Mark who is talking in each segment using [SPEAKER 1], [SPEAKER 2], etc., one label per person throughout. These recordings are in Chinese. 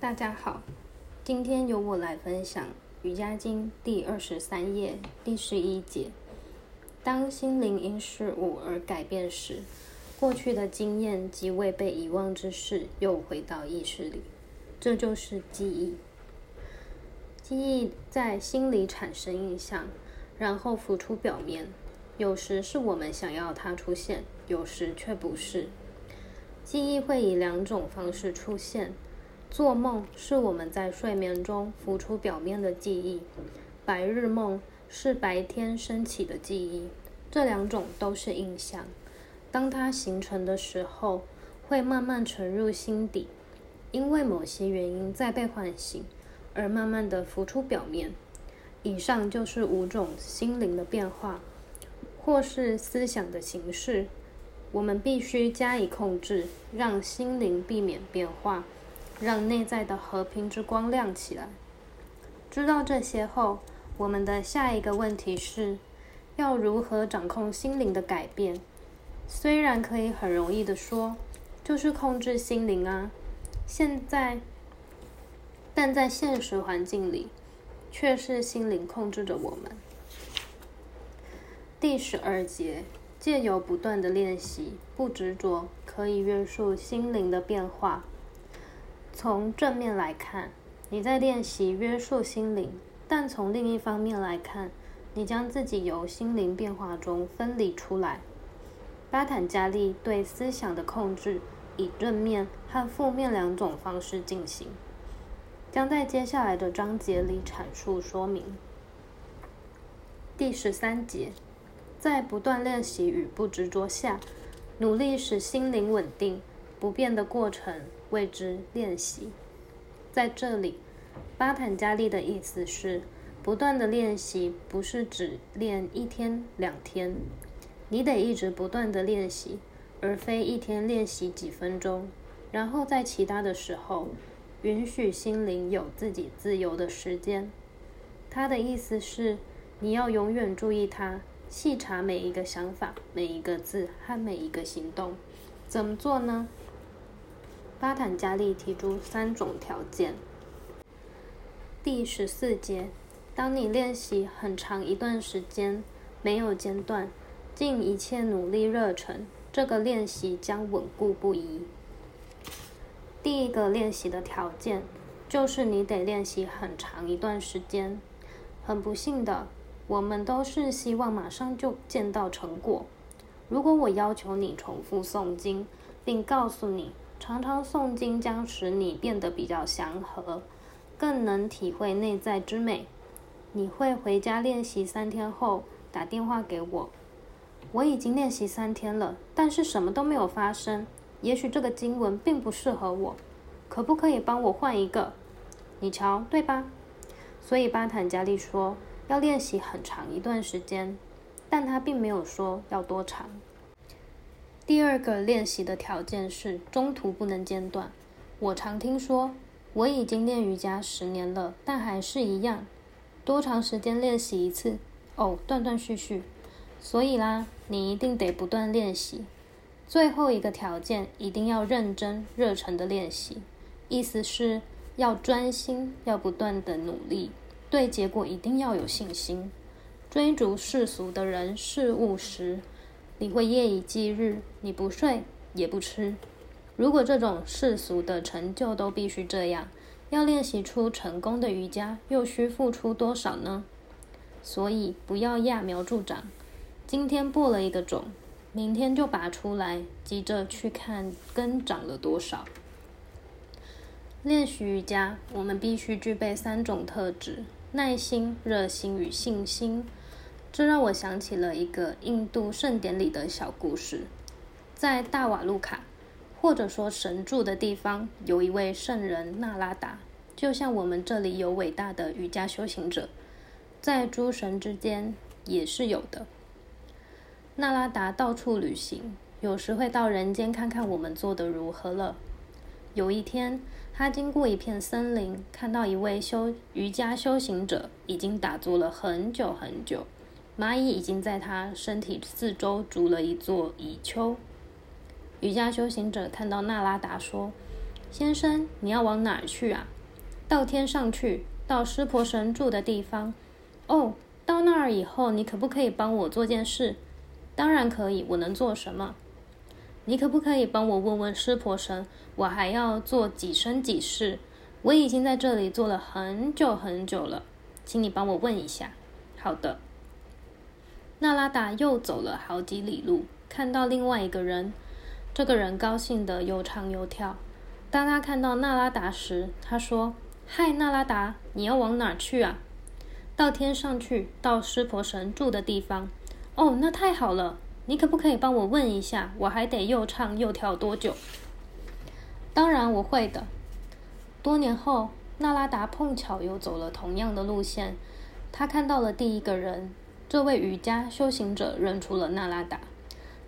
[SPEAKER 1] 大家好，今天由我来分享《瑜伽经》第二十三页第十一节。当心灵因事物而改变时，过去的经验及未被遗忘之事又回到意识里，这就是记忆。记忆在心里产生印象，然后浮出表面。有时是我们想要它出现，有时却不是。记忆会以两种方式出现。做梦是我们在睡眠中浮出表面的记忆，白日梦是白天升起的记忆，这两种都是印象。当它形成的时候，会慢慢沉入心底，因为某些原因再被唤醒，而慢慢的浮出表面。以上就是五种心灵的变化，或是思想的形式。我们必须加以控制，让心灵避免变化。让内在的和平之光亮起来。知道这些后，我们的下一个问题是：要如何掌控心灵的改变？虽然可以很容易的说，就是控制心灵啊。现在，但在现实环境里，却是心灵控制着我们。第十二节，借由不断的练习，不执着，可以约束心灵的变化。从正面来看，你在练习约束心灵；但从另一方面来看，你将自己由心灵变化中分离出来。巴坦加利对思想的控制以正面和负面两种方式进行，将在接下来的章节里阐述说明。第十三节，在不断练习与不执着下，努力使心灵稳定不变的过程。为之练习，在这里，巴坦加利的意思是，不断的练习不是只练一天两天，你得一直不断的练习，而非一天练习几分钟，然后在其他的时候，允许心灵有自己自由的时间。他的意思是，你要永远注意它，细查每一个想法、每一个字和每一个行动。怎么做呢？巴坦加利提出三种条件。第十四节，当你练习很长一段时间，没有间断，尽一切努力热忱，这个练习将稳固不移。第一个练习的条件，就是你得练习很长一段时间。很不幸的，我们都是希望马上就见到成果。如果我要求你重复诵经，并告诉你，常常诵经将使你变得比较祥和，更能体会内在之美。你会回家练习三天后打电话给我。我已经练习三天了，但是什么都没有发生。也许这个经文并不适合我，可不可以帮我换一个？你瞧，对吧？所以巴坦加利说要练习很长一段时间，但他并没有说要多长。第二个练习的条件是中途不能间断。我常听说，我已经练瑜伽十年了，但还是一样。多长时间练习一次？哦，断断续续。所以啦，你一定得不断练习。最后一个条件，一定要认真、热忱的练习。意思是要专心，要不断的努力，对结果一定要有信心。追逐世俗的人事物时。你会夜以继日，你不睡也不吃。如果这种世俗的成就都必须这样，要练习出成功的瑜伽，又需付出多少呢？所以不要揠苗助长。今天播了一个种，明天就拔出来，急着去看根长了多少。练习瑜伽，我们必须具备三种特质：耐心、热心与信心。这让我想起了一个印度圣典里的小故事。在大瓦路卡，或者说神住的地方，有一位圣人纳拉达，就像我们这里有伟大的瑜伽修行者，在诸神之间也是有的。纳拉达到处旅行，有时会到人间看看我们做的如何了。有一天，他经过一片森林，看到一位修瑜伽修行者已经打坐了很久很久。蚂蚁已经在他身体四周筑了一座蚁丘。瑜伽修行者看到纳拉达说：“先生，你要往哪儿去啊？到天上去，到湿婆神住的地方。哦，到那儿以后，你可不可以帮我做件事？当然可以。我能做什么？你可不可以帮我问问湿婆神？我还要做几生几世？我已经在这里做了很久很久了，请你帮我问一下。好的。纳拉达又走了好几里路，看到另外一个人。这个人高兴得又唱又跳。当他看到纳拉达时，他说：“嗨，纳拉达，你要往哪儿去啊？到天上去，到湿婆神住的地方。哦，那太好了。你可不可以帮我问一下，我还得又唱又跳多久？当然我会的。多年后，纳拉达碰巧又走了同样的路线，他看到了第一个人。这位瑜伽修行者认出了纳拉达。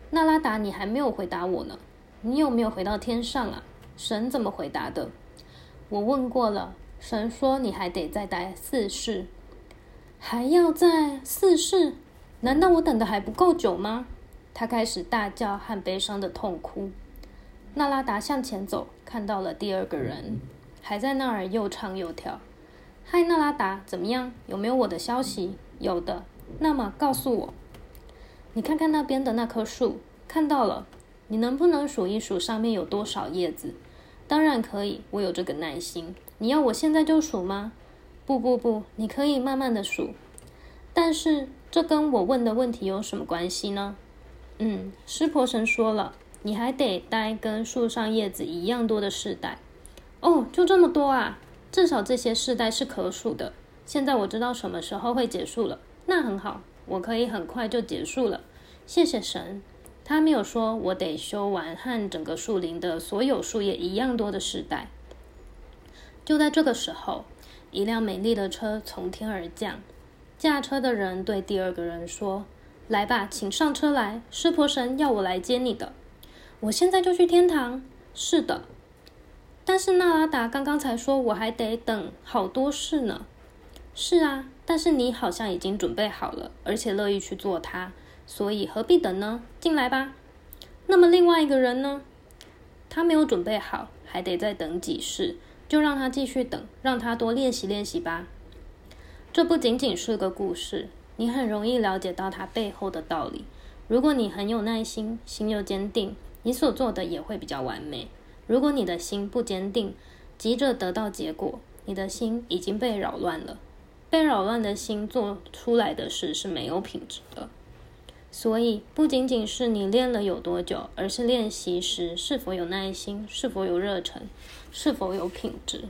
[SPEAKER 1] 纳拉达，你还没有回答我呢。你有没有回到天上啊？神怎么回答的？我问过了，神说你还得再待四世，还要再四世？难道我等的还不够久吗？他开始大叫和悲伤的痛哭。纳拉达向前走，看到了第二个人，还在那儿又唱又跳。嗨，纳拉达，怎么样？有没有我的消息？有的。那么告诉我，你看看那边的那棵树，看到了？你能不能数一数上面有多少叶子？当然可以，我有这个耐心。你要我现在就数吗？不不不，你可以慢慢的数。但是这跟我问的问题有什么关系呢？嗯，湿婆神说了，你还得待跟树上叶子一样多的世代。哦，就这么多啊？至少这些世代是可数的。现在我知道什么时候会结束了。那很好，我可以很快就结束了。谢谢神。他没有说，我得修完和整个树林的所有树叶一样多的世代。就在这个时候，一辆美丽的车从天而降。驾车的人对第二个人说：“来吧，请上车来。湿婆神要我来接你的。我现在就去天堂。”是的。但是纳拉达刚刚才说我还得等好多事呢。是啊，但是你好像已经准备好了，而且乐意去做它。所以何必等呢？进来吧。那么另外一个人呢？他没有准备好，还得再等几世，就让他继续等，让他多练习练习吧。这不仅仅是个故事，你很容易了解到它背后的道理。如果你很有耐心，心又坚定，你所做的也会比较完美。如果你的心不坚定，急着得到结果，你的心已经被扰乱了。被扰乱的心做出来的事是没有品质的。所以，不仅仅是你练了有多久，而是练习时是否有耐心，是否有热忱，是否有品质。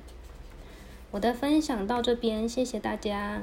[SPEAKER 1] 我的分享到这边，谢谢大家。